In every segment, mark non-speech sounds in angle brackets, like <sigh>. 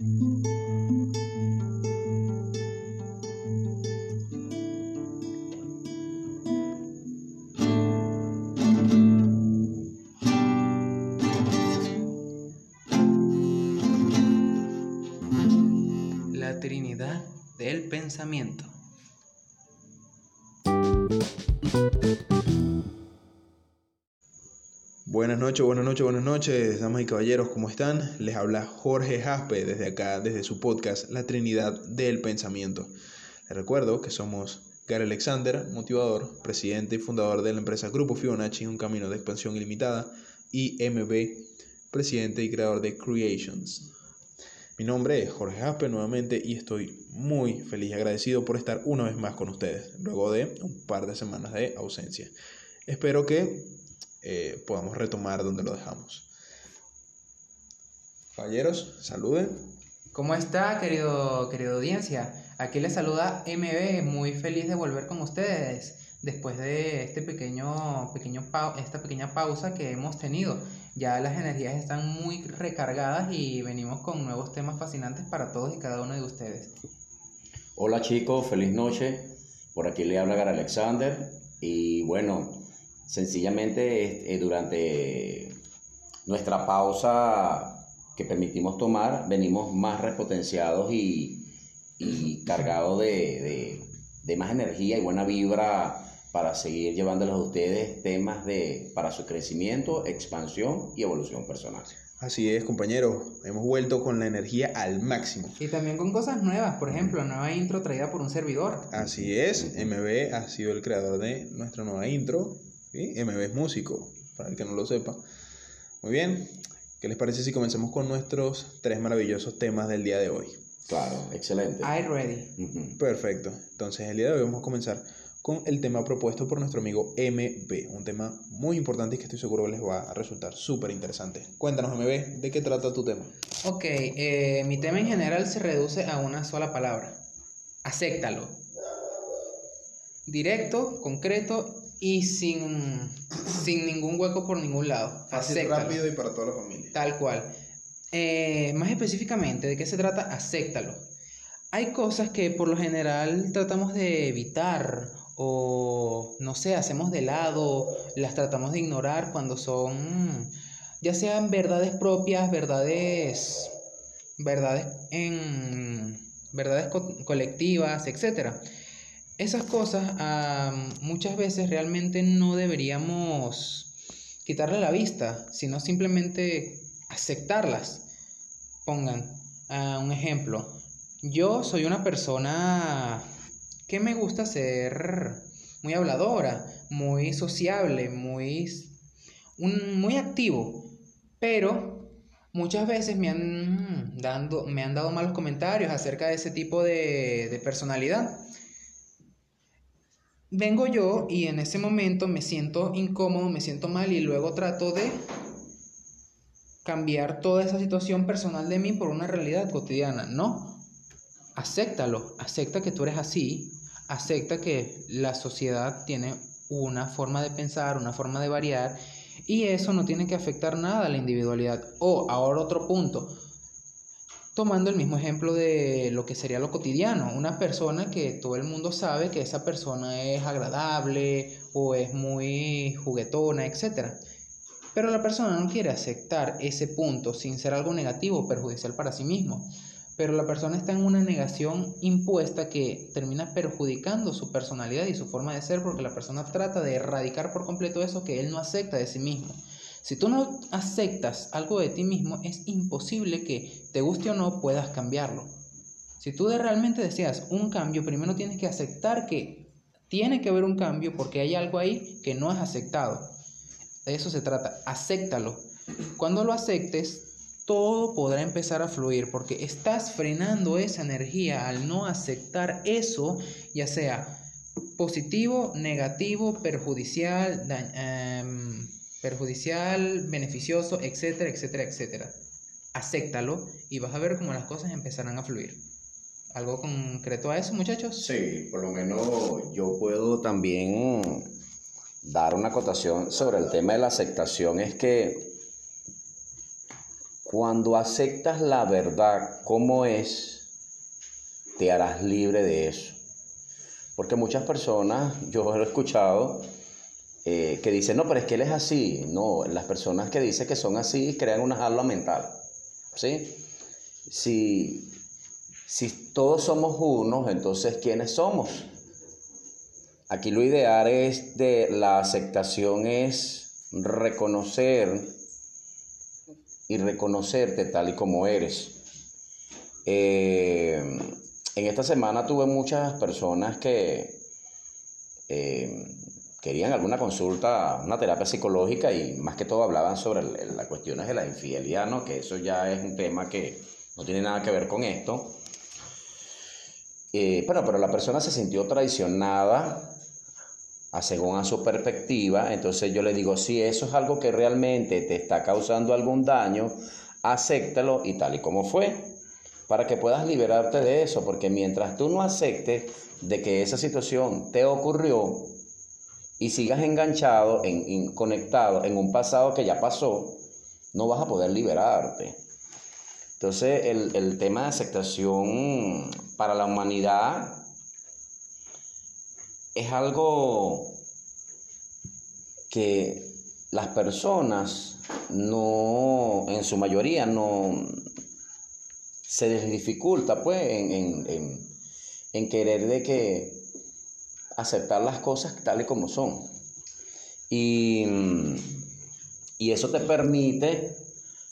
La Trinidad del Pensamiento. Noches, buenas noches, buenas noches, damas y caballeros, ¿cómo están? Les habla Jorge Jaspe desde acá, desde su podcast La Trinidad del Pensamiento. Les recuerdo que somos Gary Alexander, motivador, presidente y fundador de la empresa Grupo Fibonacci, un camino de expansión ilimitada, y MB, presidente y creador de Creations. Mi nombre es Jorge Jaspe nuevamente y estoy muy feliz y agradecido por estar una vez más con ustedes, luego de un par de semanas de ausencia. Espero que eh, podamos retomar donde lo dejamos. Caballeros, saluden. ¿Cómo está, querido, querido audiencia? Aquí les saluda MB, muy feliz de volver con ustedes después de este pequeño, pequeño esta pequeña pausa que hemos tenido. Ya las energías están muy recargadas y venimos con nuevos temas fascinantes para todos y cada uno de ustedes. Hola chicos, feliz noche. Por aquí le habla Gar Alexander. Y bueno, sencillamente eh, durante nuestra pausa que permitimos tomar, venimos más repotenciados y, y cargados de, de- de más energía y buena vibra para seguir llevándoles a ustedes temas de, para su crecimiento, expansión y evolución personal. Así es, compañeros, hemos vuelto con la energía al máximo. Y también con cosas nuevas, por ejemplo, nueva intro traída por un servidor. Así es, MB ha sido el creador de nuestra nueva intro. ¿Sí? MB es músico, para el que no lo sepa. Muy bien, ¿qué les parece si comenzamos con nuestros tres maravillosos temas del día de hoy? Claro, excelente. I ready. Perfecto, entonces el día de hoy vamos a comenzar con el tema propuesto por nuestro amigo MB, un tema muy importante y que estoy seguro que les va a resultar súper interesante. Cuéntanos MB, ¿de qué trata tu tema? Ok, eh, mi tema en general se reduce a una sola palabra. Acéptalo. Directo, concreto y sin, sin ningún hueco por ningún lado. Acéptalo. y para toda la familia. Tal cual. Eh, más específicamente, ¿de qué se trata? Acéptalo. Hay cosas que por lo general tratamos de evitar o, no sé, hacemos de lado, las tratamos de ignorar cuando son, ya sean verdades propias, verdades, verdades en, verdades co- colectivas, etcétera. Esas cosas muchas veces realmente no deberíamos quitarle la vista, sino simplemente aceptarlas. Pongan ah, un ejemplo. Yo soy una persona que me gusta ser muy habladora, muy sociable, muy, muy activo, pero muchas veces me han, dando, me han dado malos comentarios acerca de ese tipo de personalidad. Vengo yo y en ese momento me siento incómodo, me siento mal y luego trato de cambiar toda esa situación personal de mí por una realidad cotidiana. No, acéptalo, acepta que tú eres así, acepta que la sociedad tiene una forma de pensar, una forma de variar y eso no tiene que afectar nada a la individualidad. O ahora otro punto, tomando el mismo ejemplo de lo que sería lo cotidiano, una persona que todo el mundo sabe que esa persona es agradable o es muy juguetona, etc. Pero la persona no quiere aceptar ese punto sin ser algo negativo o perjudicial para sí mismo. Pero la persona está en una negación impuesta que termina perjudicando su personalidad y su forma de ser porque la persona trata de erradicar por completo eso que él no acepta de sí mismo. Si tú no aceptas algo de ti mismo, es imposible que te guste o no puedas cambiarlo. Si tú realmente deseas un cambio, primero tienes que aceptar que tiene que haber un cambio porque hay algo ahí que no has aceptado. De eso se trata, acéptalo. Cuando lo aceptes, todo podrá empezar a fluir porque estás frenando esa energía al no aceptar eso, ya sea positivo, negativo, perjudicial, em, perjudicial, beneficioso, etcétera, etcétera, etcétera. Acéptalo y vas a ver cómo las cosas empezarán a fluir. ¿Algo concreto a eso, muchachos? Sí, por lo menos yo puedo también dar una acotación sobre el tema de la aceptación. Es que cuando aceptas la verdad como es, te harás libre de eso. Porque muchas personas, yo he escuchado, eh, que dicen, no, pero es que él es así. No, las personas que dicen que son así crean una jaula mental. ¿Sí? Si, si todos somos unos, entonces ¿quiénes somos? Aquí lo ideal es de la aceptación es reconocer y reconocerte tal y como eres. Eh, en esta semana tuve muchas personas que eh, querían alguna consulta, una terapia psicológica y más que todo hablaban sobre las cuestiones de la infidelidad, ¿no? que eso ya es un tema que no tiene nada que ver con esto. Eh, bueno, pero la persona se sintió traicionada según a su perspectiva, entonces yo le digo, si eso es algo que realmente te está causando algún daño, acéptalo y tal y como fue, para que puedas liberarte de eso, porque mientras tú no aceptes de que esa situación te ocurrió y sigas enganchado, en, conectado en un pasado que ya pasó, no vas a poder liberarte. Entonces el, el tema de aceptación para la humanidad es algo que las personas no, en su mayoría, no se les dificulta pues en, querer de que aceptar las cosas tal y como son. Y, y eso te permite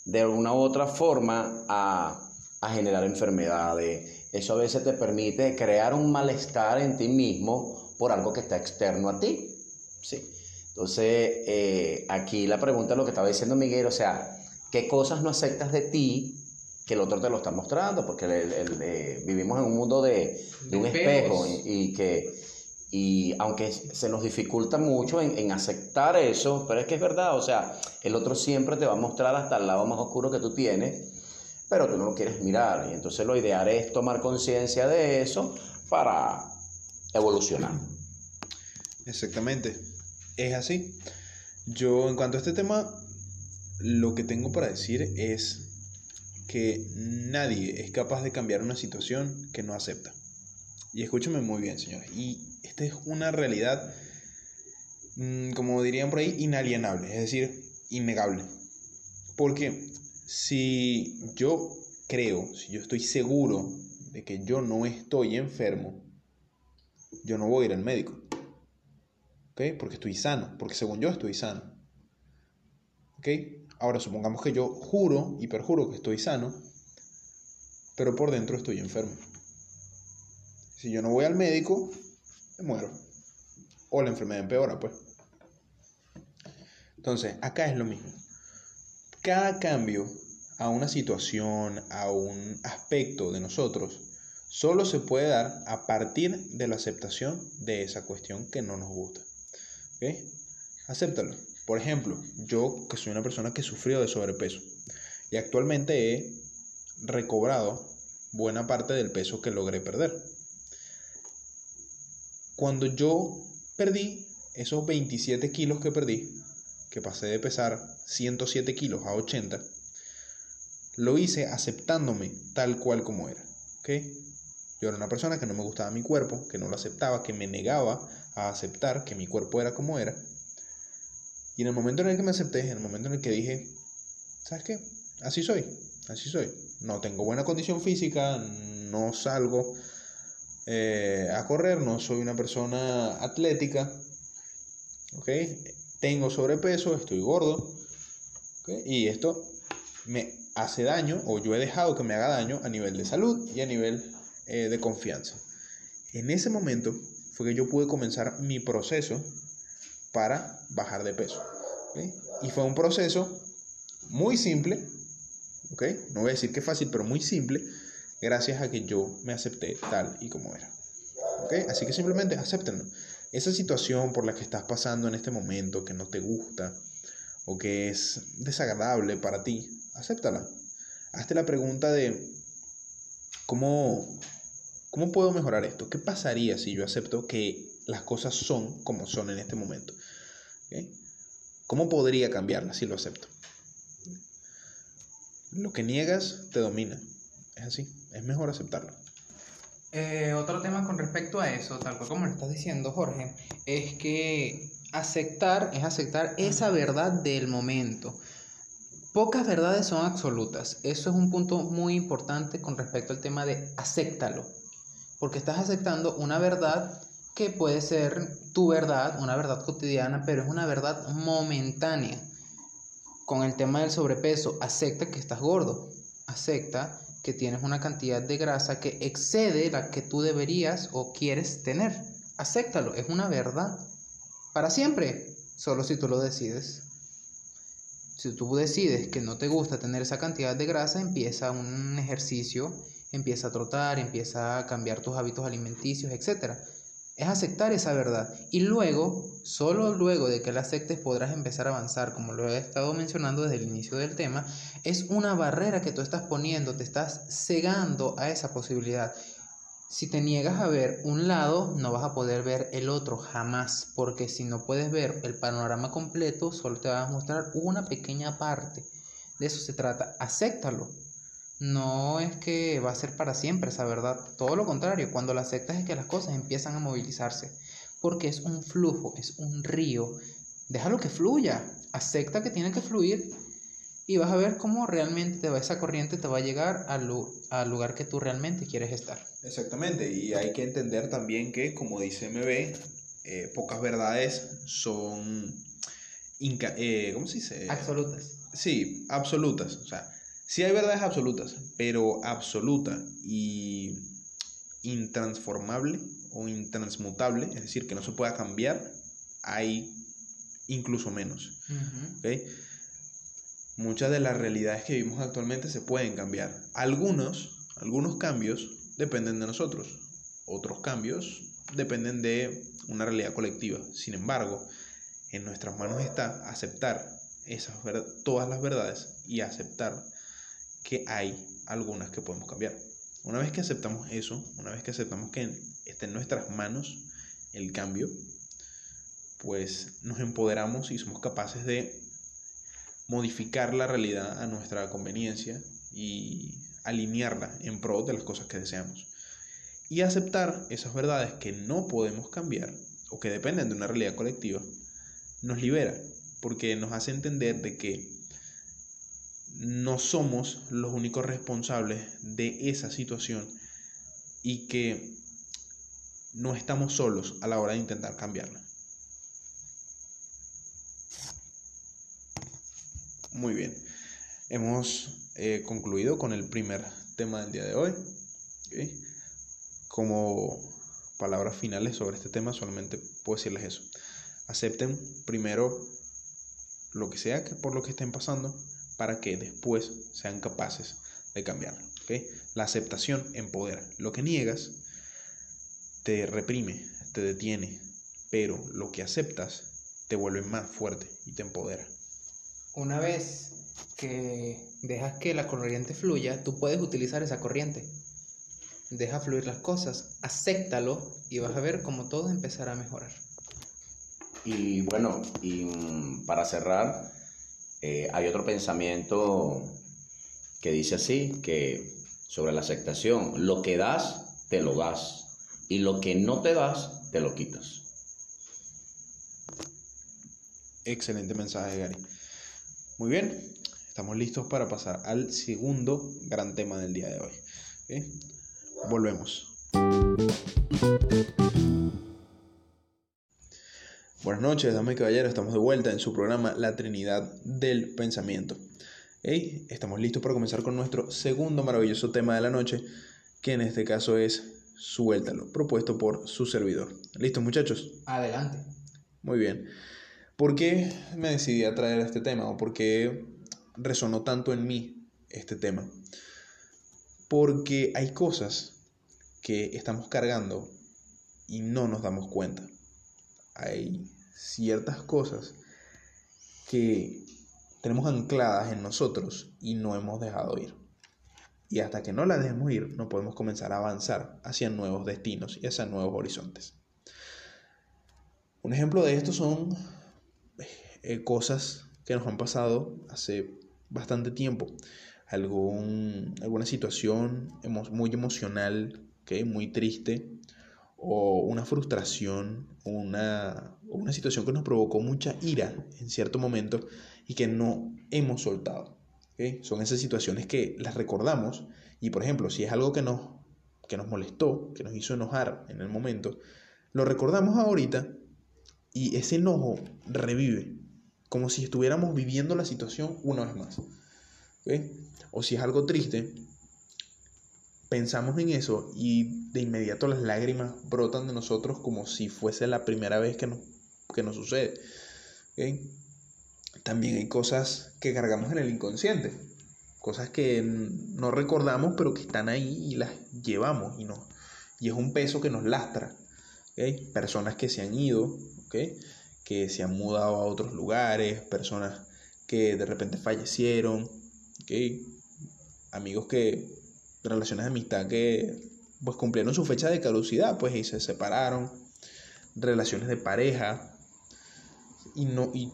de alguna u otra forma a, a generar enfermedades. Eso a veces te permite crear un malestar en ti mismo por algo que está externo a ti. ¿sí? Entonces, eh, aquí la pregunta es lo que estaba diciendo Miguel, o sea, ¿qué cosas no aceptas de ti que el otro te lo está mostrando? Porque eh, vivimos en un mundo de, un espejo y, que, y aunque se nos dificulta mucho en, en, aceptar eso, pero es que es verdad, o sea, el otro siempre te va a mostrar hasta el lado más oscuro que tú tienes, pero tú no lo quieres mirar. Y entonces lo ideal es tomar conciencia de eso para evolucionar. Exactamente, es así. Yo en cuanto a este tema, lo que tengo para decir es que nadie es capaz de cambiar una situación que no acepta. Y escúchame muy bien, señores. Esta es una realidad, mm, como dirían por ahí, inalienable, es decir, innegable. Porque si yo creo, si yo estoy seguro de que yo no estoy enfermo, yo no voy a ir al médico. ¿Ok? Porque estoy sano, porque según yo estoy sano. ¿Ok? Ahora supongamos que yo juro y perjuro que estoy sano, pero por dentro estoy enfermo. Si yo no voy al médico, muero. O la enfermedad empeora, pues. Entonces, acá es lo mismo. Cada cambio a una situación, a un aspecto de nosotros, solo se puede dar a partir de la aceptación de esa cuestión que no nos gusta. ¿Ok? Acéptalo. Por ejemplo, yo que soy una persona que sufrió de sobrepeso y actualmente he recobrado buena parte del peso que logré perder. Cuando yo perdí esos 27 kilos que perdí, que pasé de pesar 107 kilos a 80, lo hice aceptándome tal cual como era. ¿ok? Yo era una persona que no me gustaba mi cuerpo, que no lo aceptaba, que me negaba a aceptar que mi cuerpo era como era. Y en el momento en el que me acepté, en el momento en el que dije, ¿sabes qué? Así soy, así soy. No tengo buena condición física, no salgo eh, a correr, no soy una persona atlética, ¿ok? Tengo sobrepeso, estoy gordo, Y esto me hace daño, o yo he dejado que me haga daño a nivel de salud y a nivel eh, de confianza. En ese momento fue que yo pude comenzar mi proceso para bajar de peso. Y fue un proceso muy simple, ¿okay? no voy a decir que fácil, pero muy simple, gracias a que yo me acepté tal y como era. ¿okay? Así que simplemente acéptenlo. Esa situación por la que estás pasando en este momento, que no te gusta o que es desagradable para ti, acéptala. Hazte la pregunta de cómo ¿Cómo puedo mejorar esto? ¿Qué pasaría si yo acepto que las cosas son como son en este momento? ¿Cómo podría cambiarlas si lo acepto? Lo que niegas te domina. Es así. Es mejor aceptarlo. Eh, otro tema con respecto a eso, tal cual como lo estás diciendo, Jorge, es que aceptar es aceptar esa verdad del momento. Pocas verdades son absolutas. Eso es un punto muy importante con respecto al tema de acéptalo. Porque estás aceptando una verdad que puede ser tu verdad, una verdad cotidiana, pero es una verdad momentánea. Con el tema del sobrepeso, acepta que estás gordo. Acepta que tienes una cantidad de grasa que excede la que tú deberías o quieres tener. Acéptalo, es una verdad. Para siempre, solo si tú lo decides. Si tú decides que no te gusta tener esa cantidad de grasa, empieza un ejercicio, empieza a trotar, empieza a cambiar tus hábitos alimenticios, etc. Es aceptar esa verdad. Y luego, solo luego de que la aceptes podrás empezar a avanzar, como lo he estado mencionando desde el inicio del tema. Es una barrera que tú estás poniendo, te estás cegando a esa posibilidad. Si te niegas a ver un lado, no vas a poder ver el otro jamás, porque si no puedes ver el panorama completo, solo te va a mostrar una pequeña parte. De eso se trata, acéptalo. No es que va a ser para siempre esa verdad, todo lo contrario, cuando la aceptas es que las cosas empiezan a movilizarse, porque es un flujo, es un río. Déjalo que fluya, acepta que tiene que fluir y vas a ver cómo realmente te va, esa corriente te va a llegar al, al lugar que tú realmente quieres estar. Exactamente, y hay que entender también que, como dice MB, eh, pocas verdades son, eh, ¿cómo se dice? Absolutas. Sí, absolutas. O sea, Sí hay verdades absolutas, pero absoluta y intransformable o intransmutable, es decir, que no se pueda cambiar, hay incluso menos. Muchas de las realidades que vivimos actualmente se pueden cambiar. Algunos, algunos cambios dependen de nosotros, otros cambios dependen de una realidad colectiva. Sin embargo, en nuestras manos está aceptar esas, todas las verdades y aceptar que hay algunas que podemos cambiar. Una vez que aceptamos eso, una vez que aceptamos que está en nuestras manos el cambio, pues nos empoderamos y somos capaces de modificar la realidad a nuestra conveniencia y alinearla en pro de las cosas que deseamos. Y aceptar esas verdades que no podemos cambiar o que dependen de una realidad colectiva, nos libera, porque nos hace entender de que no somos los únicos responsables de esa situación y que no estamos solos a la hora de intentar cambiarla. Muy bien, hemos eh, concluido con el primer tema del día de hoy. Como palabras finales sobre este tema solamente puedo decirles eso. Acepten primero lo que sea que por lo que estén pasando para que después sean capaces de cambiarlo. La aceptación empodera. Lo que niegas te reprime, te detiene, pero lo que aceptas te vuelve más fuerte y te empodera. Una vez que dejas que la corriente fluya, tú puedes utilizar esa corriente. Deja fluir las cosas, acéptalo y vas a ver cómo todo empezará a mejorar. Y bueno, y mm, para cerrar, eh, hay otro pensamiento que dice así, que sobre la aceptación, lo que das, te lo das, y lo que no te das, te lo quitas. Excelente mensaje, Gary. Muy bien, estamos listos para pasar al segundo gran tema del día de hoy. Volvemos. Buenas noches, damas y caballeros, estamos de vuelta en su programa La Trinidad del Pensamiento. estamos listos para comenzar con nuestro segundo maravilloso tema de la noche, que en este caso es Suéltalo, propuesto por su servidor. ¿Listos muchachos? Adelante. Muy bien. ¿Por qué me decidí a traer este tema o por qué resonó tanto en mí este tema? Porque hay cosas que estamos cargando y no nos damos cuenta hay ciertas cosas que tenemos ancladas en nosotros y no hemos dejado ir. Y hasta que no las dejemos ir, no podemos comenzar a avanzar hacia nuevos destinos y hacia nuevos horizontes. Un ejemplo de esto son eh, cosas que nos han pasado hace bastante tiempo. algún, alguna situación muy emocional, muy triste, o una frustración, una, una situación que nos provocó mucha ira en cierto momento y que no hemos soltado. Son esas situaciones que las recordamos y, por ejemplo, si es algo que nos, que nos molestó, que nos hizo enojar en el momento, lo recordamos ahorita y ese enojo revive, como si estuviéramos viviendo la situación una vez más. O si es algo triste, pensamos en eso y de inmediato las lágrimas brotan de nosotros como si fuese la primera vez que nos, que nos sucede. También hay cosas que cargamos en el inconsciente, cosas que no recordamos pero que están ahí y las llevamos y, no, y es un peso que nos lastra. Personas que se han ido, que se han mudado a otros lugares, personas que de repente fallecieron, amigos que, relaciones de amistad que pues cumplieron su fecha de caducidad, pues y se separaron, relaciones de pareja, y, no, y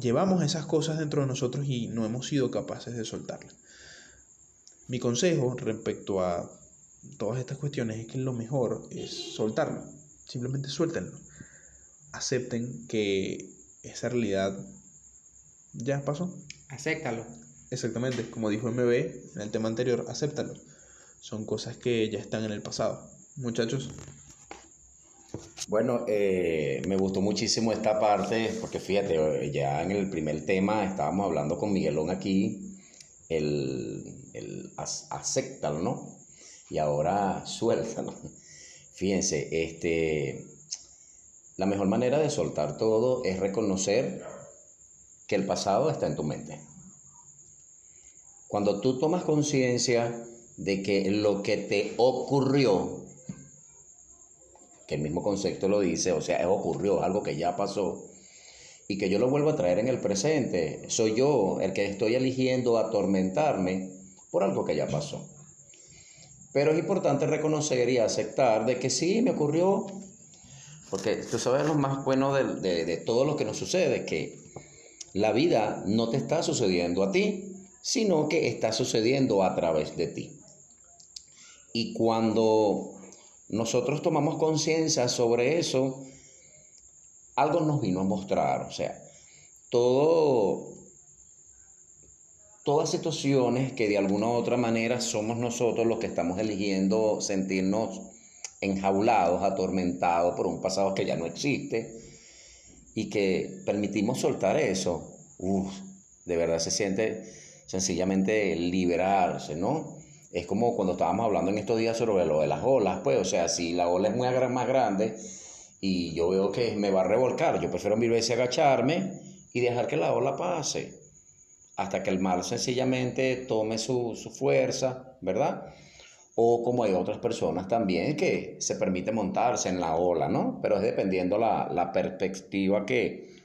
llevamos esas cosas dentro de nosotros y no hemos sido capaces de soltarlas. Mi consejo respecto a todas estas cuestiones es que lo mejor es soltarlo, simplemente suéltenlo, acepten que esa realidad ya pasó. Acéptalo. Exactamente, como dijo MB en el tema anterior, acéptalo. Son cosas que ya están en el pasado. Muchachos. Bueno, eh, me gustó muchísimo esta parte, porque fíjate, ya en el primer tema estábamos hablando con Miguelón aquí, el, el ¿no? Y ahora suéltalo. Fíjense, este, la mejor manera de soltar todo es reconocer que el pasado está en tu mente. Cuando tú tomas conciencia de que lo que te ocurrió, que el mismo concepto lo dice, o sea, ocurrió, algo que ya pasó, y que yo lo vuelvo a traer en el presente, soy yo el que estoy eligiendo atormentarme por algo que ya pasó. Pero es importante reconocer y aceptar de que sí, me ocurrió, porque tú sabes lo más bueno de, de todo lo que nos sucede, que la vida no te está sucediendo a ti, sino que está sucediendo a través de ti. Y cuando nosotros tomamos conciencia sobre eso, algo nos vino a mostrar, o sea, todo, todas situaciones que de alguna u otra manera somos nosotros los que estamos eligiendo sentirnos enjaulados, atormentados por un pasado que ya no existe y que permitimos soltar eso, de verdad se siente sencillamente liberarse, ¿no? Es como cuando estábamos hablando en estos días sobre lo de las olas, pues, o sea, si la ola es muy más grande y yo veo que me va a revolcar, yo prefiero mil veces agacharme y dejar que la ola pase hasta que el mar sencillamente tome su, fuerza, ¿verdad? O como hay otras personas también que se permite montarse en la ola, ¿no? Pero es dependiendo la, la perspectiva que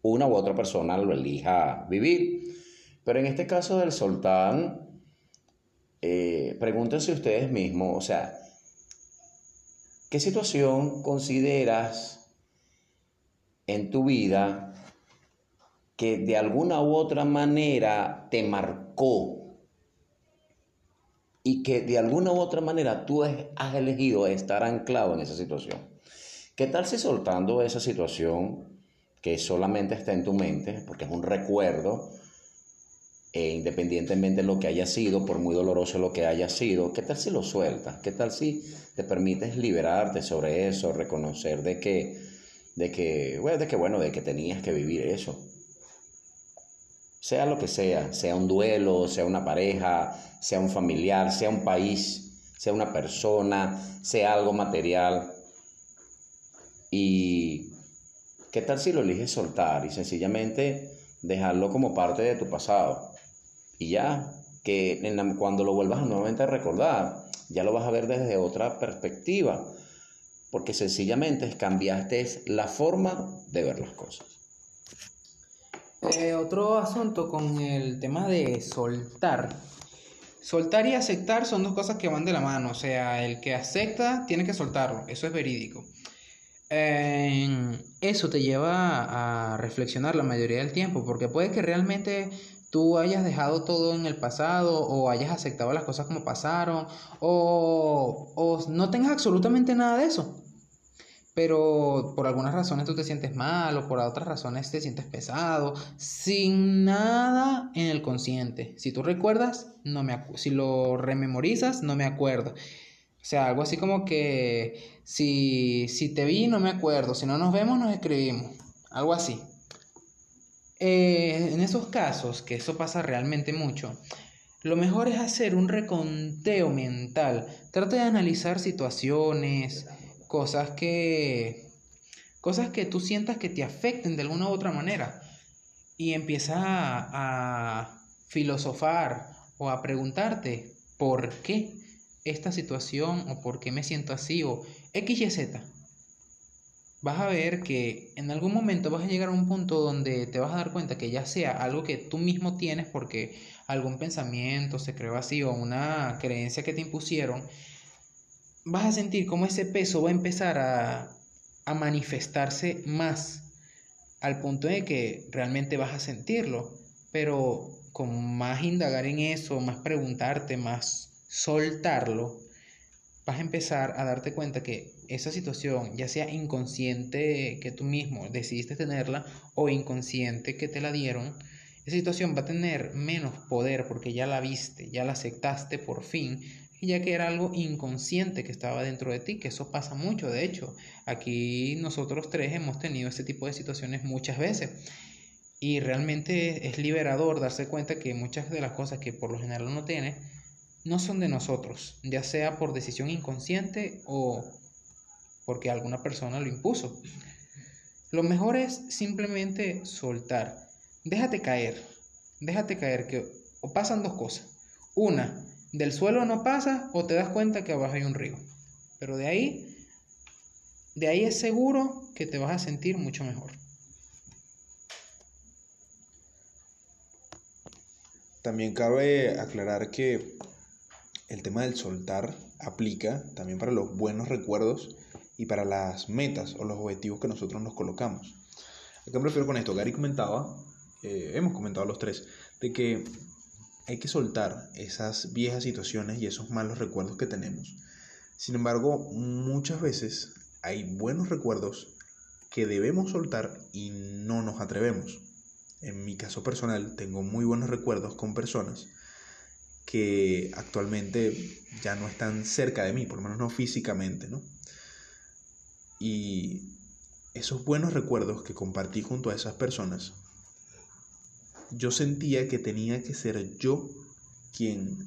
una u otra persona lo elija vivir. Pero en este caso del soltán, eh, pregúntense ustedes mismos, o sea, ¿qué situación consideras en tu vida que de alguna u otra manera te marcó y que de alguna u otra manera tú has elegido estar anclado en esa situación? ¿Qué tal si soltando esa situación que solamente está en tu mente, porque es un recuerdo, e independientemente de lo que haya sido, por muy doloroso lo que haya sido, ¿qué tal si lo sueltas? ¿Qué tal si te permites liberarte sobre eso, reconocer de que, de que, bueno, de que, bueno, de que tenías que vivir eso? Sea lo que sea, sea un duelo, sea una pareja, sea un familiar, sea un país, sea una persona, sea algo material. ¿Y qué tal si lo eliges soltar y sencillamente dejarlo como parte de tu pasado? Y ya, que cuando lo vuelvas nuevamente a recordar, ya lo vas a ver desde otra perspectiva, porque sencillamente cambiaste la forma de ver las cosas. Eh, otro asunto con el tema de soltar. Soltar y aceptar son dos cosas que van de la mano, o sea, el que acepta tiene que soltarlo, eso es verídico. eso te lleva a reflexionar la mayoría del tiempo, porque puede que realmente tú hayas dejado todo en el pasado o hayas aceptado las cosas como pasaron o, o no tengas absolutamente nada de eso. Pero por algunas razones tú te sientes mal o por otras razones te sientes pesado, sin nada en el consciente. Si tú recuerdas, no me si lo rememorizas, no me acuerdo. O sea, algo así como que si, si te vi, no me acuerdo. Si no nos vemos, nos escribimos. Algo así. Eh, en esos casos, que eso pasa realmente mucho, lo mejor es hacer un reconteo mental. Trata de analizar situaciones, cosas que cosas que tú sientas que te afecten de alguna u otra manera. Y empieza a, a filosofar o a preguntarte por qué esta situación o por qué me siento así o X y Z vas a ver que en algún momento vas a llegar a un punto donde te vas a dar cuenta que ya sea algo que tú mismo tienes porque algún pensamiento se creó así o una creencia que te impusieron, vas a sentir como ese peso va a empezar a, a manifestarse más al punto de que realmente vas a sentirlo, pero con más indagar en eso, más preguntarte, más soltarlo, vas a empezar a darte cuenta que esa situación, ya sea inconsciente que tú mismo decidiste tenerla o inconsciente que te la dieron, esa situación va a tener menos poder porque ya la viste, ya la aceptaste por fin, ya que era algo inconsciente que estaba dentro de ti, que eso pasa mucho, de hecho, aquí nosotros tres hemos tenido ese tipo de situaciones muchas veces. Y realmente es liberador darse cuenta que muchas de las cosas que por lo general uno tiene, no son de nosotros, ya sea por decisión inconsciente o porque alguna persona lo impuso. Lo mejor es simplemente soltar. Déjate caer. Déjate caer que o pasan dos cosas. Una, del suelo no pasa o te das cuenta que abajo hay un río. Pero de ahí de ahí es seguro que te vas a sentir mucho mejor. También cabe aclarar que el tema del soltar aplica también para los buenos recuerdos y para las metas o los objetivos que nosotros nos colocamos. ¿A qué me refiero con esto? Gary comentaba, eh, hemos comentado los tres, de que hay que soltar esas viejas situaciones y esos malos recuerdos que tenemos. Sin embargo, muchas veces hay buenos recuerdos que debemos soltar y no nos atrevemos. En mi caso personal, tengo muy buenos recuerdos con personas que actualmente ya no están cerca de mí, por lo menos no físicamente, ¿no? Y esos buenos recuerdos que compartí junto a esas personas, yo sentía que tenía que ser yo quien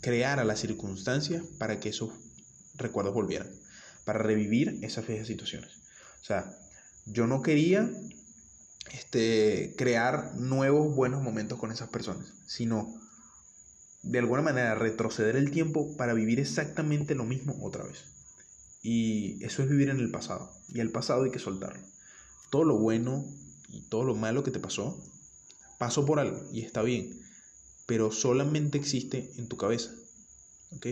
creara las circunstancias para que esos recuerdos volvieran, para revivir esas viejas situaciones. O sea, yo no quería este, crear nuevos buenos momentos con esas personas, sino de alguna manera retroceder el tiempo para vivir exactamente lo mismo otra vez. Y eso es vivir en el pasado. Y el pasado hay que soltarlo. Todo lo bueno y todo lo malo que te pasó, pasó por algo y está bien. Pero solamente existe en tu cabeza. ¿Ok?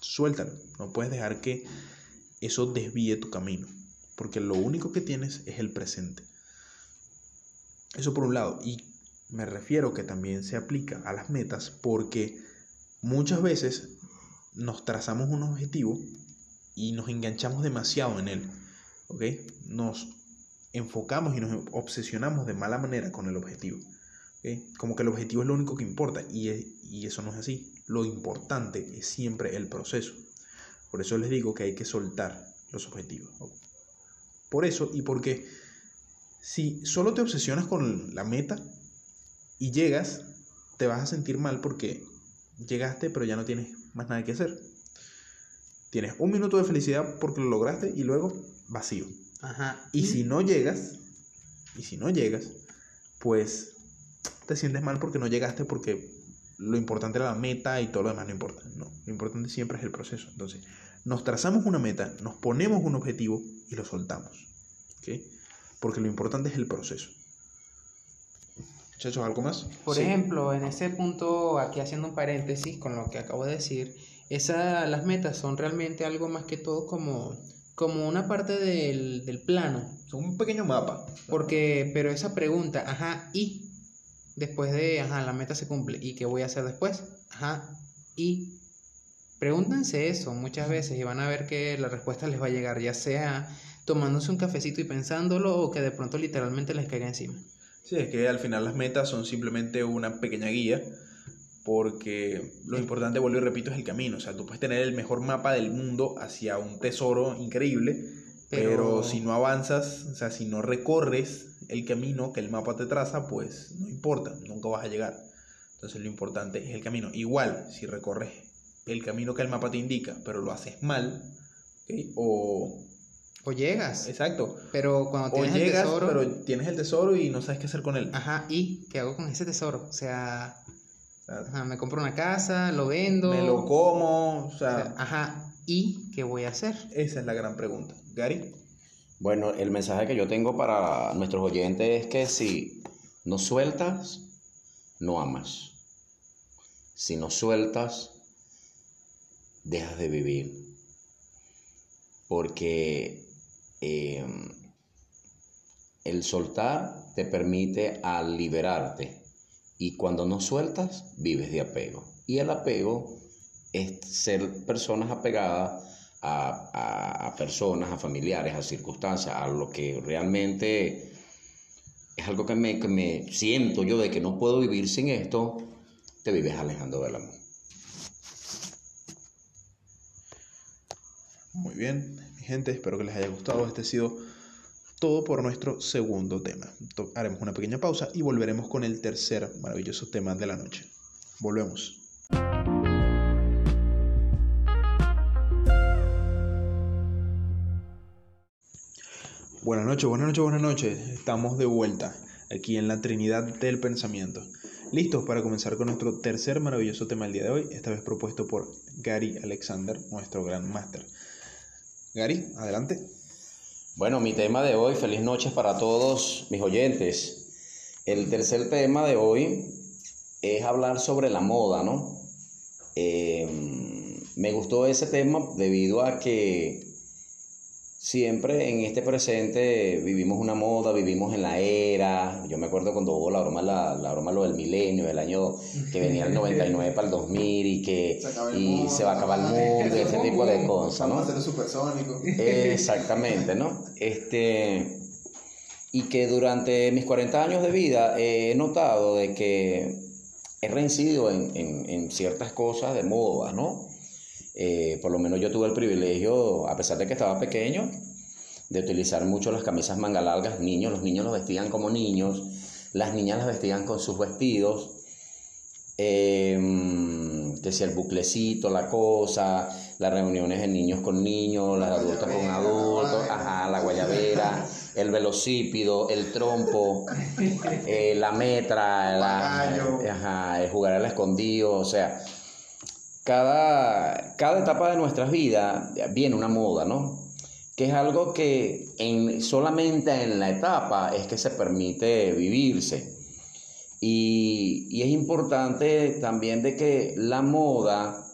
Suéltalo. No puedes dejar que eso desvíe tu camino. Porque lo único que tienes es el presente. Eso por un lado. Y me refiero que también se aplica a las metas porque muchas veces nos trazamos un objetivo y nos enganchamos demasiado en él. ¿Ok? Nos enfocamos y nos obsesionamos de mala manera con el objetivo. Como que el objetivo es lo único que importa y, y eso no es así. Lo importante es siempre el proceso. Por eso les digo que hay que soltar los objetivos. Por eso y porque si solo te obsesionas con la meta y llegas, te vas a sentir mal porque llegaste pero ya no tienes más nada que hacer. Tienes un minuto de felicidad porque lo lograste y luego vacío. Ajá. Y si no llegas, y si no llegas, pues te sientes mal porque no llegaste porque lo importante era la meta y todo lo demás no importa. No, lo importante siempre es el proceso. Entonces, nos trazamos una meta, nos ponemos un objetivo y lo soltamos. ¿Ok? Porque lo importante es el proceso. Muchachos, ¿algo más? Por ejemplo, en ese punto, aquí haciendo un paréntesis con lo que acabo de decir, esa, las metas son realmente algo más que todo como, como una parte del, del plano. Son un pequeño mapa. Porque, pero esa pregunta, ajá, ¿y? después de, ajá, la meta se cumple, ¿y qué voy a hacer después? Ajá, y pregúntense eso muchas veces y van a ver que la respuesta les va a llegar, ya sea tomándose un cafecito y pensándolo o que de pronto literalmente les caiga encima. Sí, es que al final las metas son simplemente una pequeña guía porque lo importante, vuelvo y repito, es el camino. O sea, tú puedes tener el mejor mapa del mundo hacia un tesoro increíble, pero, Pero- si no avanzas, o sea, si no recorres el camino que el mapa te traza, pues no importa, nunca vas a llegar. Entonces lo importante es el camino. Igual, si recorres el camino que el mapa te indica, pero lo haces mal, o... O llegas, Exacto. pero cuando O tienes llegas, el tesoro... pero tienes el tesoro y no sabes qué hacer con él. Ajá, ¿y qué hago con ese tesoro? O sea, ajá, me compro una casa, lo vendo... me lo como, o sea, sea, ajá, ¿y qué voy a hacer? esa es la gran pregunta. Gary. Bueno, el mensaje que yo tengo para nuestros oyentes es que si no sueltas, no amas. Si no sueltas, dejas de vivir. Porque eh, el soltar te permite a liberarte. Y cuando no sueltas, vives de apego. Y el apego es ser personas apegadas a, a- personas, a familiares, a circunstancias, a lo que realmente es algo que me, que me siento yo de que no puedo vivir sin esto, te vives alejando del amor. Muy bien, mi gente, espero que les haya gustado. Este ha sido todo por nuestro segundo tema. Haremos una pequeña pausa y volveremos con el tercer maravilloso tema de la noche. Volvemos. Buenas noches, buenas noches, buenas noches. Estamos de vuelta aquí en la Trinidad del Pensamiento. Listos para comenzar con nuestro tercer maravilloso tema del día de hoy, esta vez propuesto por Gary Alexander, nuestro gran máster. Gary, adelante. Bueno, mi tema de hoy, feliz noches para todos mis oyentes. El tercer tema de hoy es hablar sobre la moda, ¿no? Eh, me gustó ese tema debido a que siempre en este presente vivimos una moda, vivimos en la era. Yo me acuerdo cuando hubo la broma, la, la broma lo del milenio, del año que venía el 99 para el 2000 y que y se va a acabar el mundo y ese tipo de cosas, ¿no? supersónico. Exactamente, ¿no? Este, y que durante mis 40 años de vida he notado de que he reincidido en, en- en ciertas cosas de moda, ¿no? Eh, por lo menos yo tuve el privilegio, a pesar de que estaba pequeño, de utilizar mucho las camisas manga largas. Niños, los niños los vestían como niños, las niñas las vestían con sus vestidos. Eh, que si el buclecito, la cosa, las reuniones de niños con niños, las adultos con adultos, ajá, la guayabera, el velocípido, el trompo, <laughs> eh, la metra, la, ajá, el jugar al escondido, o sea, cada, cada etapa de nuestras vidas viene una moda, ¿no? Que es algo que en, solamente en la etapa es que se permite vivirse. Y, y es importante también de que la moda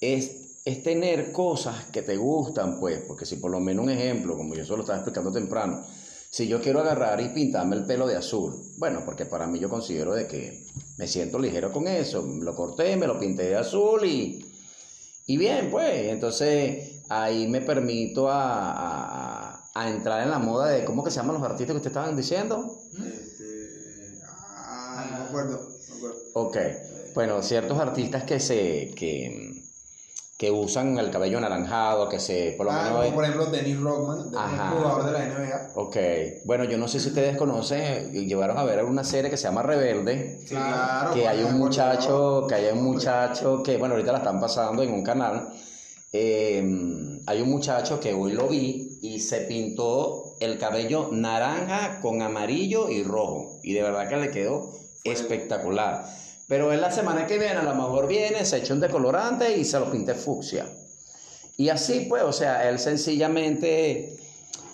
es, es tener cosas que te gustan, pues, porque si por lo menos un ejemplo, como yo solo estaba explicando temprano, si yo quiero agarrar y pintarme el pelo de azul, bueno, porque para mí yo considero de que me siento ligero con eso, lo corté, me lo pinté de azul y, y bien, pues, entonces ahí me permito a, a- a entrar en la moda de, ¿cómo que se llaman los artistas que ustedes estaban diciendo? Este, ah, no me acuerdo, no acuerdo. Ok, bueno, ciertos artistas que se que, que usan el cabello anaranjado, que se por lo Ah, menos como por ejemplo Dennis Rodman, un jugador de la NBA. Ok, bueno, yo no sé si ustedes conocen, y llegaron a ver una serie que se llama Rebelde, Sí, claro. que hay un muchacho, que hay un muchacho que, bueno, ahorita la están pasando en un canal, eh, hay un muchacho que hoy lo vi y se pintó el cabello naranja con amarillo y rojo, y de verdad que le quedó espectacular. Pero en la semana que viene a lo mejor viene, se echa un decolorante y se lo pinte fucsia. Y así pues, o sea, él sencillamente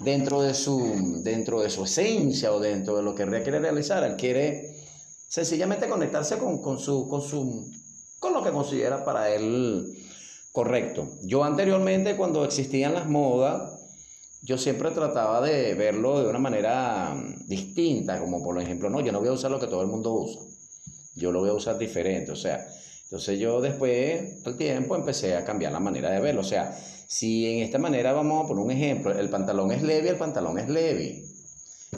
dentro de su dentro de su esencia o dentro de lo que quiere realizar, él quiere sencillamente conectarse con, con su con su con lo que considera para él correcto. Yo anteriormente cuando existían las modas yo siempre trataba de verlo de una manera distinta, como por ejemplo, no, yo no voy a usar lo que todo el mundo usa, yo lo voy a usar diferente, o sea, entonces yo después del tiempo empecé a cambiar la manera de verlo, o sea, si en esta manera vamos a poner un ejemplo, el pantalón es leve, el pantalón es leve,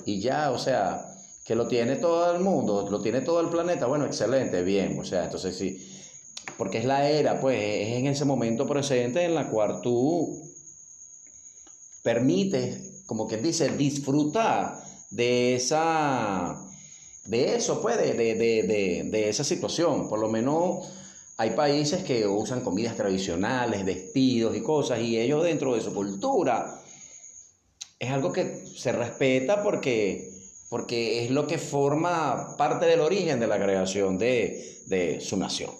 y ya, o sea, que lo tiene todo el mundo, lo tiene todo el planeta, bueno, excelente, bien, o sea, entonces sí, porque es la era, pues es en ese momento presente en la cual tú permites, como quien dice, disfrutar de esa, de eso, pues, de, de, de, de, esa situación. Por lo menos hay países que usan comidas tradicionales, vestidos y cosas, y ellos dentro de su cultura es algo que se respeta porque, porque es lo que forma parte del origen de la creación de, su nación.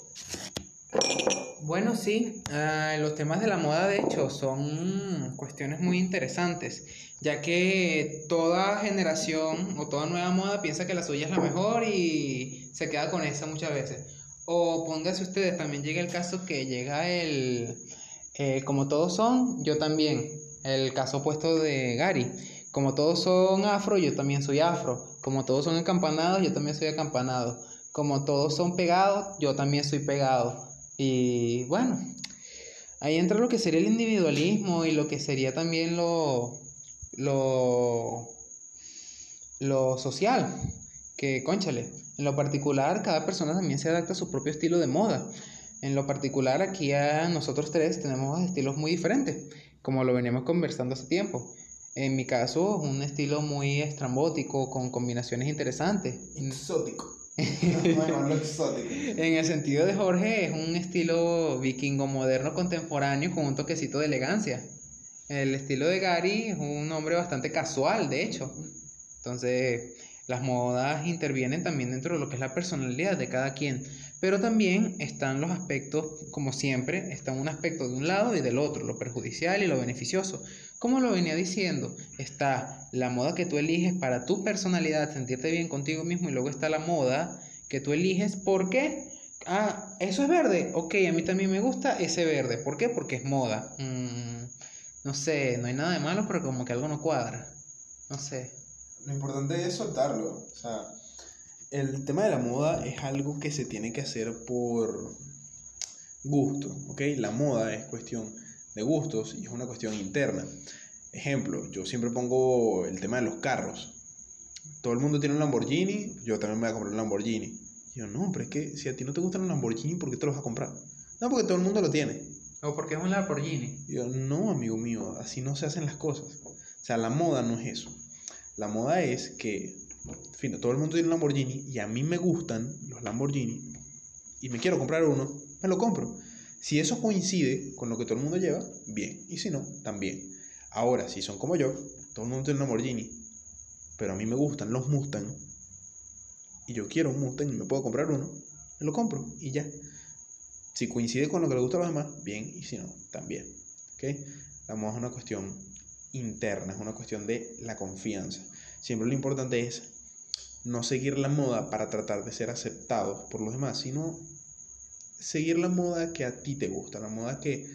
Bueno, sí, uh, los temas de la moda de hecho son cuestiones muy interesantes, ya que toda generación o toda nueva moda piensa que la suya es la mejor y se queda con esa muchas veces. O póngase ustedes, también llega el caso que llega el, eh, como todos son, yo también, el caso opuesto de Gary, como todos son afro, yo también soy afro, como todos son acampanados, yo también soy acampanado, como todos son pegados, yo también soy pegado. Y bueno, ahí entra lo que sería el individualismo y lo que sería también lo, lo, lo social. Que, conchale, en lo particular, cada persona también se adapta a su propio estilo de moda. En lo particular, aquí a nosotros tres tenemos estilos muy diferentes, como lo veníamos conversando hace tiempo. En mi caso, un estilo muy estrambótico, con combinaciones interesantes. <laughs> Exótico. en el sentido de Jorge, es un estilo vikingo moderno contemporáneo con un toquecito de elegancia. El estilo de Gary es un hombre bastante casual, de hecho. Entonces, las modas intervienen también dentro de lo que es la personalidad de cada quien. Pero también están los aspectos, como siempre, está un aspecto de un lado y del otro, lo perjudicial y lo beneficioso. Como lo venía diciendo, está la moda que tú eliges para tu personalidad, sentirte bien contigo mismo, y luego está la moda que tú eliges porque, ah, eso es verde, ok, a mí también me gusta ese verde. ¿Por qué? Porque es moda. Mm, no sé, no hay nada de malo, pero como que algo no cuadra. No sé. Lo importante es soltarlo. O sea, el tema de la moda es algo que se tiene que hacer por gusto, ¿ok? La moda es cuestión de gustos y es una cuestión interna. Ejemplo, yo siempre pongo el tema de los carros. Todo el mundo tiene un Lamborghini, yo también me voy a comprar un Lamborghini. Yo, no, pero es que si a ti no te gusta un Lamborghini, ¿por qué te lo vas a comprar? No, porque todo el mundo lo tiene. O porque es un Lamborghini. Yo, no, amigo mío, así no se hacen las cosas. O sea, la moda no es eso. La moda es que, en fin, todo el mundo tiene un Lamborghini y a mí me gustan los Lamborghini y me quiero comprar uno, me lo compro. Si eso coincide con lo que todo el mundo lleva, bien. Y si no, también. Ahora, si son como yo, todo el mundo tiene un Lamborghini, pero a mí me gustan los Mustang, y yo quiero un Mustang y me puedo comprar uno, me lo compro y ya. Si coincide con lo que le gusta a los demás, bien, y si no, también. ¿Okay? La moda es una cuestión interna, es una cuestión de la confianza. Siempre lo importante es no seguir la moda para tratar de ser aceptados por los demás, sino seguir la moda que a ti te gusta, la moda que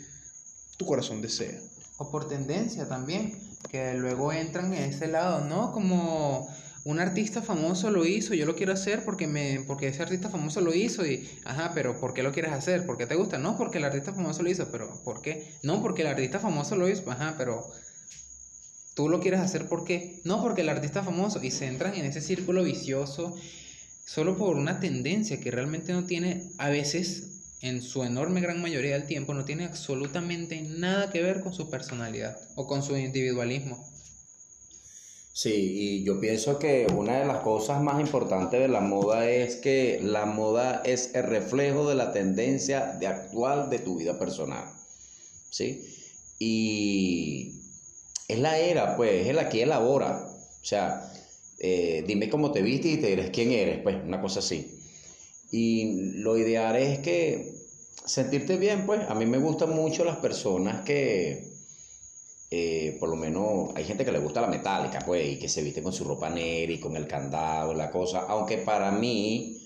tu corazón desea. O por tendencia también, que luego entran en ese lado, ¿no? Como un artista famoso lo hizo, yo lo quiero hacer porque me porque ese artista famoso lo hizo y ajá, pero ¿por qué lo quieres hacer? ¿Por qué te gusta? No, porque el artista famoso lo hizo, pero ¿por qué? No, porque el artista famoso lo hizo, ajá, pero tú lo quieres hacer ¿por qué? No, porque el artista famoso y se entran en ese círculo vicioso solo por una tendencia que realmente no tiene a veces en su enorme gran mayoría del tiempo no tiene absolutamente nada que ver con su personalidad o con su individualismo. Sí, y yo pienso que una de las cosas más importantes de la moda es que la moda es el reflejo de la tendencia de actual de tu vida personal. ¿Sí? Y es la era, pues, es el aquí el ahora. O sea, eh, dime cómo te viste y te diré quién eres, pues, una cosa así. Y lo ideal es que sentirte bien, pues a mí me gustan mucho las personas que, eh, por lo menos, hay gente que le gusta la metálica, pues, y que se viste con su ropa negra y con el candado, la cosa, aunque para mí,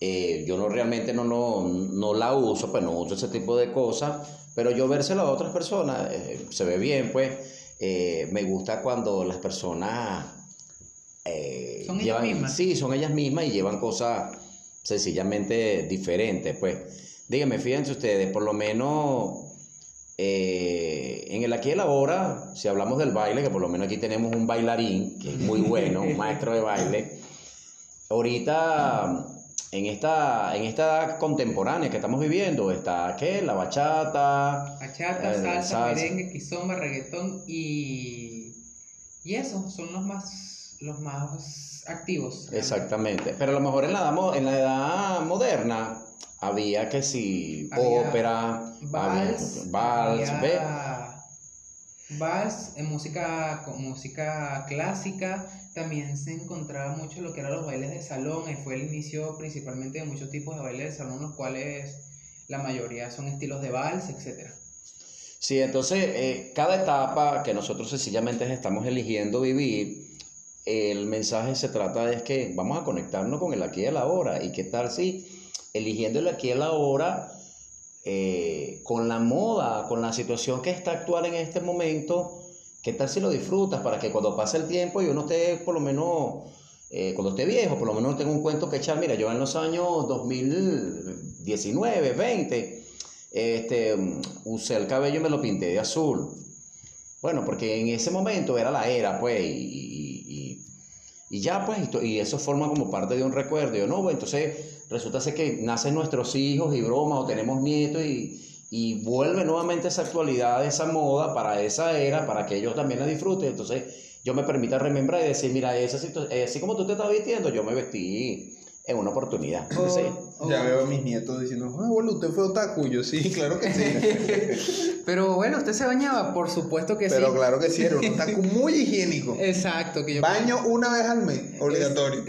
eh, yo no realmente no, no, no, la uso, pues no uso ese tipo de cosas, pero yo vérselo a otras personas, eh, se ve bien, pues, me gusta cuando las personas ¿Son ellas mismas? sí, son ellas mismas y llevan cosas sencillamente diferentes, pues. Díganme, fíjense ustedes, por lo menos eh, en el aquí y el ahora, si hablamos del baile, que por lo menos aquí tenemos un bailarín, que es muy bueno, un maestro de baile, ahorita en esta, en esta edad contemporánea que estamos viviendo, está, ¿qué? La bachata, Bachata, Eh, salsa, salsa. merengue, kizomba, reggaetón y... Y eso, son los más, los más activos. Exactamente. Pero a lo mejor en la edad, en la edad moderna había que si Había ópera, Vals, había- vals, había vals, en música, con música clásica, también se encontraba mucho lo que eran los bailes de salón, y fue el inicio principalmente de muchos tipos de bailes de salón, los cuales la mayoría son estilos de vals, etcétera. Sí, entonces eh, cada etapa que nosotros sencillamente estamos eligiendo vivir, el mensaje se trata de que vamos a conectarnos con el aquí y el ahora. ¿Y qué tal si eligiendo el aquí y el ahora, eh, con la moda, con la situación que está actual en este momento, qué tal si lo disfrutas para que cuando pase el tiempo y uno esté por lo menos, eh, cuando esté viejo, por lo menos tenga un cuento que echar. Mira, yo en los años 2019, 20, este, usé el cabello y me lo pinté de azul. Bueno, porque en ese momento era la era, pues, y- y ya, pues, y, eso forma como parte de un recuerdo. Yo, no, pues, entonces resulta ser que nacen nuestros hijos y bromas, o tenemos nietos, y, y vuelve nuevamente esa actualidad, esa moda para esa era, para que ellos también la disfruten. Entonces, yo me permita remembrar y decir, mira, esa situ- eh, así como tú te estás vistiendo, yo me vestí en una oportunidad. Sí. Ya veo a mis nietos diciendo, ah, bueno, usted fue otaku. Yo, sí, <laughs> claro que sí. <laughs> Pero bueno, ¿usted se bañaba? Por supuesto que Pero sí. claro que sí, era un otaku <laughs> muy higiénico. Exacto, que yo Baño una vez al mes, obligatorio.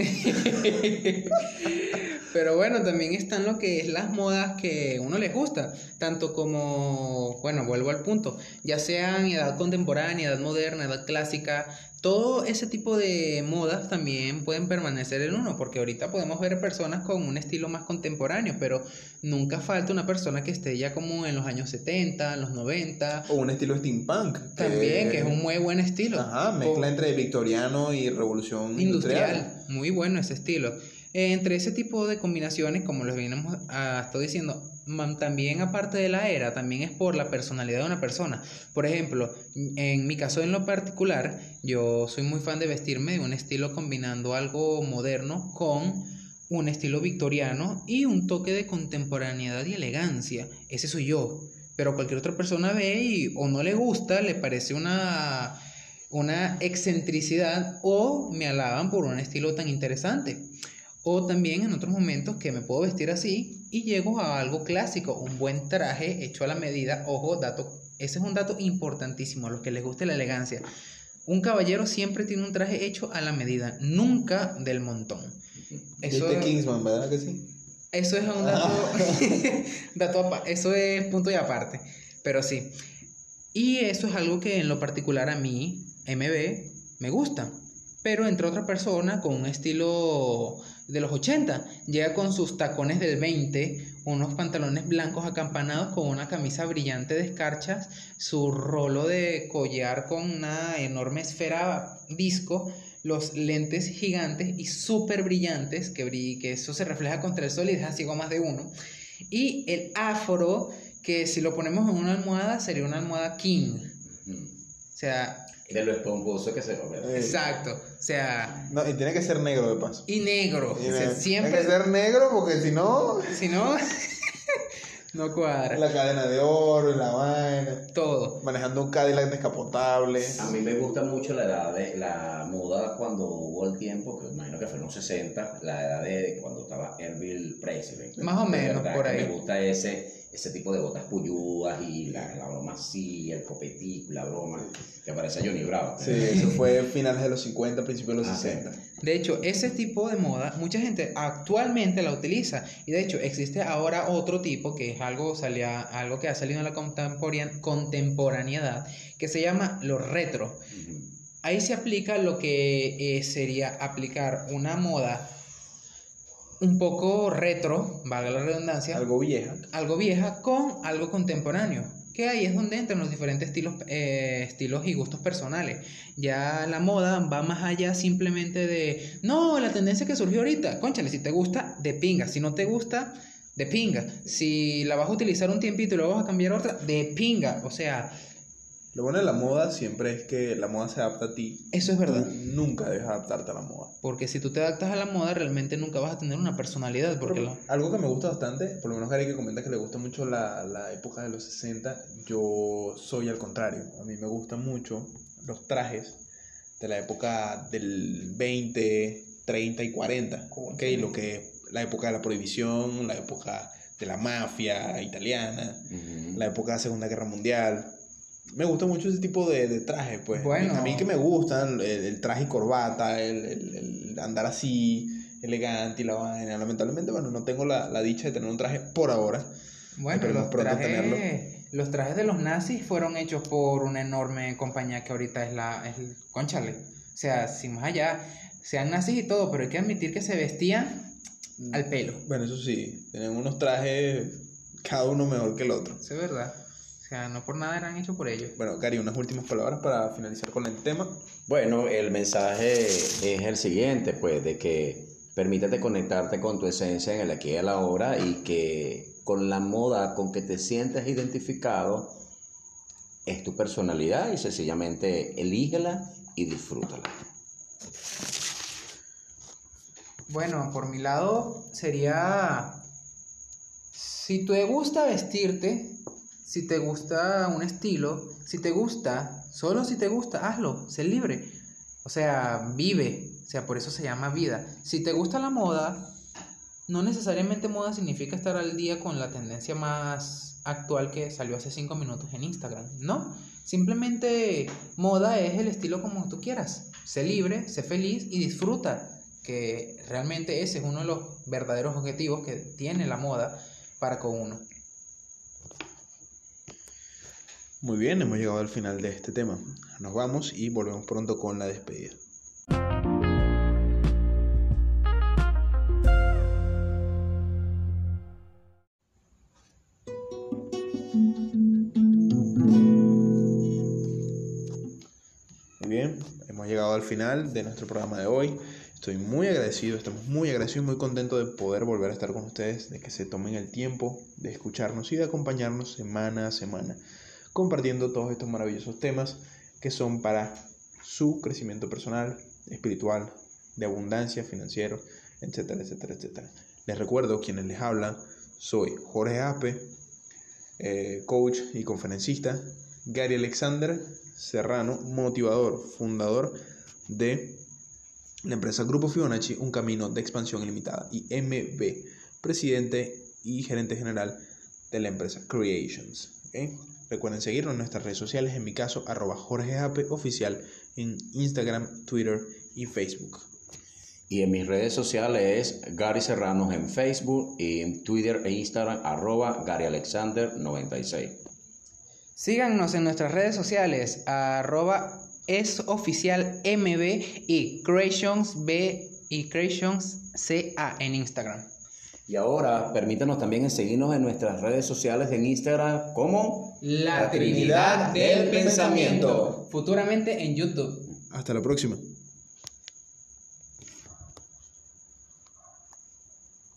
Pero bueno, también están lo que es las modas que uno les gusta, tanto como, bueno, vuelvo al punto, ya sean edad contemporánea, edad moderna, edad clásica, todo ese tipo de modas también pueden permanecer en uno, porque ahorita podemos ver personas con un estilo más contemporáneo, pero nunca falta una persona que esté ya como en los años 70, los 90, O un estilo steampunk. también, que es un muy buen estilo. Ajá, mezcla O- entre victoriano y revolución industrial. industrial. Muy bueno ese estilo. Entre ese tipo de combinaciones, como les venimos a, estoy diciendo, man- también aparte de la era, también es por la personalidad de una persona. Por ejemplo, en mi caso en lo particular, yo soy muy fan de vestirme de un estilo combinando algo moderno con un estilo victoriano y un toque de contemporaneidad y elegancia. Ese soy yo. Pero cualquier otra persona ve y o no le gusta, le parece una una excentricidad o me alaban por un estilo tan interesante. O también en otros momentos que me puedo vestir así y llego a algo clásico, un buen traje hecho a la medida. Ojo, dato, ese es un dato importantísimo a los que les guste la elegancia. Un caballero siempre tiene un traje hecho a la medida, nunca del montón. Eso, Viste Kingsman, ¿verdad que sí? eso es un dato, <laughs> dato apa- eso es punto y aparte, pero sí. Y eso es algo que en lo particular a mí, MB, me gusta. Pero entre otra persona con un estilo de los 80, llega con sus tacones del 20, unos pantalones blancos acampanados con una camisa brillante de escarchas, su rolo de collar con una enorme esfera disco, los lentes gigantes y súper brillantes, que, brill- que eso se refleja contra el sol y deja ciego a más de uno. Y el afro, que si lo ponemos en una almohada sería una almohada king. O sea, De lo esponjoso que se ve. Eh, exacto. O sea, No, y tiene que ser negro de paso. y negro. Y O sea, ne- siempre. Tiene que ser negro porque si no, Si no, <laughs> no cuadra. la cadena de oro y la vaina. Todo. Manejando un Cadillac descapotable. A mí me gusta mucho la edad de la moda cuando hubo el tiempo, que imagino que fue en los 60, la edad de cuando estaba Elvis Presley. Más o menos, por ahí. Me gusta ese, ese tipo de botas puyudas y la, la broma así, el copetico, la broma, que parece Johnny Bravo. Sí, eso fue finales de los 50, principios de los Ah, 60. De hecho, ese tipo de moda, mucha gente actualmente la utiliza. Y de hecho, existe ahora otro tipo que es algo, salía, algo que ha salido en la contemporaneidad, que se llama lo retro. Ahí se aplica lo que eh, sería aplicar una moda un poco retro, valga la redundancia, Algo vieja. algo vieja con algo contemporáneo. que ahí es donde entran los diferentes estilos, eh, estilos y gustos personales. Ya la moda va más allá simplemente de, no, la tendencia que surgió ahorita, conchale, si te gusta, de pinga, si no te gusta, de pinga, si la vas a utilizar un tiempito y luego vas a cambiar a otra, de pinga, o sea, Lo bueno de la moda siempre es que la moda se adapta a ti. eso es verdad. Tú nunca dejas adaptarte a la moda. Porque si tú te adaptas a la moda, realmente nunca vas a tener una personalidad. Porque Pero la- Algo que me gusta bastante, por lo menos Gary que comenta que le gusta mucho la, la época de los 60, yo soy al contrario. A mí me gustan mucho los trajes de la época del 20, 30 y 40. ¿ok? Lo que la época de la prohibición, la época de la mafia italiana, Ujú. la época de la Segunda Guerra Mundial. Me gusta mucho ese tipo de, de trajes, pues. Bueno. A mí que me gustan, el, el traje y corbata, el, el- el andar así, elegante y la vaina. Lamentablemente, bueno, no tengo la, la dicha de tener un traje por ahora. Bueno, los trajes, los trajes de los nazis fueron hechos por una enorme compañía que ahorita es la... Es el- Conchale. O sea, sin más allá, sean nazis y todo, pero hay que admitir que se vestían al pelo. Bueno, eso sí, tienen unos trajes, cada uno mejor que el otro. Eso es verdad. O sea, no por nada eran hechos por ellos. Bueno, Gary, unas últimas palabras para finalizar con el tema. Bueno, el mensaje es el siguiente, pues, de que permítete conectarte con tu esencia en el aquí y el ahora y que con la moda con que te sientes identificado es tu personalidad y sencillamente elígela y disfrútala. Bueno, por mi lado sería, si te gusta vestirte, si te gusta un estilo, si te gusta, solo si te gusta, hazlo, sé libre. O sea, vive, o sea, por eso se llama vida. Si te gusta la moda, no necesariamente moda significa estar al día con la tendencia más actual que salió hace cinco minutos en Instagram, ¿no? Simplemente moda es el estilo como tú quieras. Sé libre, sé feliz y disfruta, que realmente ese es uno de los verdaderos objetivos que tiene la moda para con uno. Muy bien, hemos llegado al final de este tema. Nos vamos y volvemos pronto con la despedida. Muy bien, hemos llegado al final de nuestro programa de hoy. Estoy muy agradecido, estamos muy agradecidos y muy contentos de poder volver a estar con ustedes, de que se tomen el tiempo de escucharnos y de acompañarnos semana a semana, compartiendo todos estos maravillosos temas que son para su crecimiento personal, espiritual, de abundancia, financiero, etcétera, etcétera, etcétera. Les recuerdo quienes les hablan, soy Jorge Ape, eh, coach y conferencista, Gary Alexander Serrano, motivador, fundador de la empresa Grupo Fibonacci, un camino de expansión ilimitada, y MB, presidente y gerente general de la empresa Creations. Recuerden seguirnos en nuestras redes sociales, en mi caso, arroba Jorge Ape oficial en Instagram, Twitter y Facebook. Y en mis redes sociales es Gary Serranos en Facebook y en Twitter e Instagram arroba Gary Alexander 96. Síganos en nuestras redes sociales, arroba es oficial MB y Creations B y Creations CA en Instagram. Y ahora permítanos también en seguirnos en nuestras redes sociales en Instagram como La Trinidad del Pensamiento. Futuramente en YouTube. Hasta la próxima.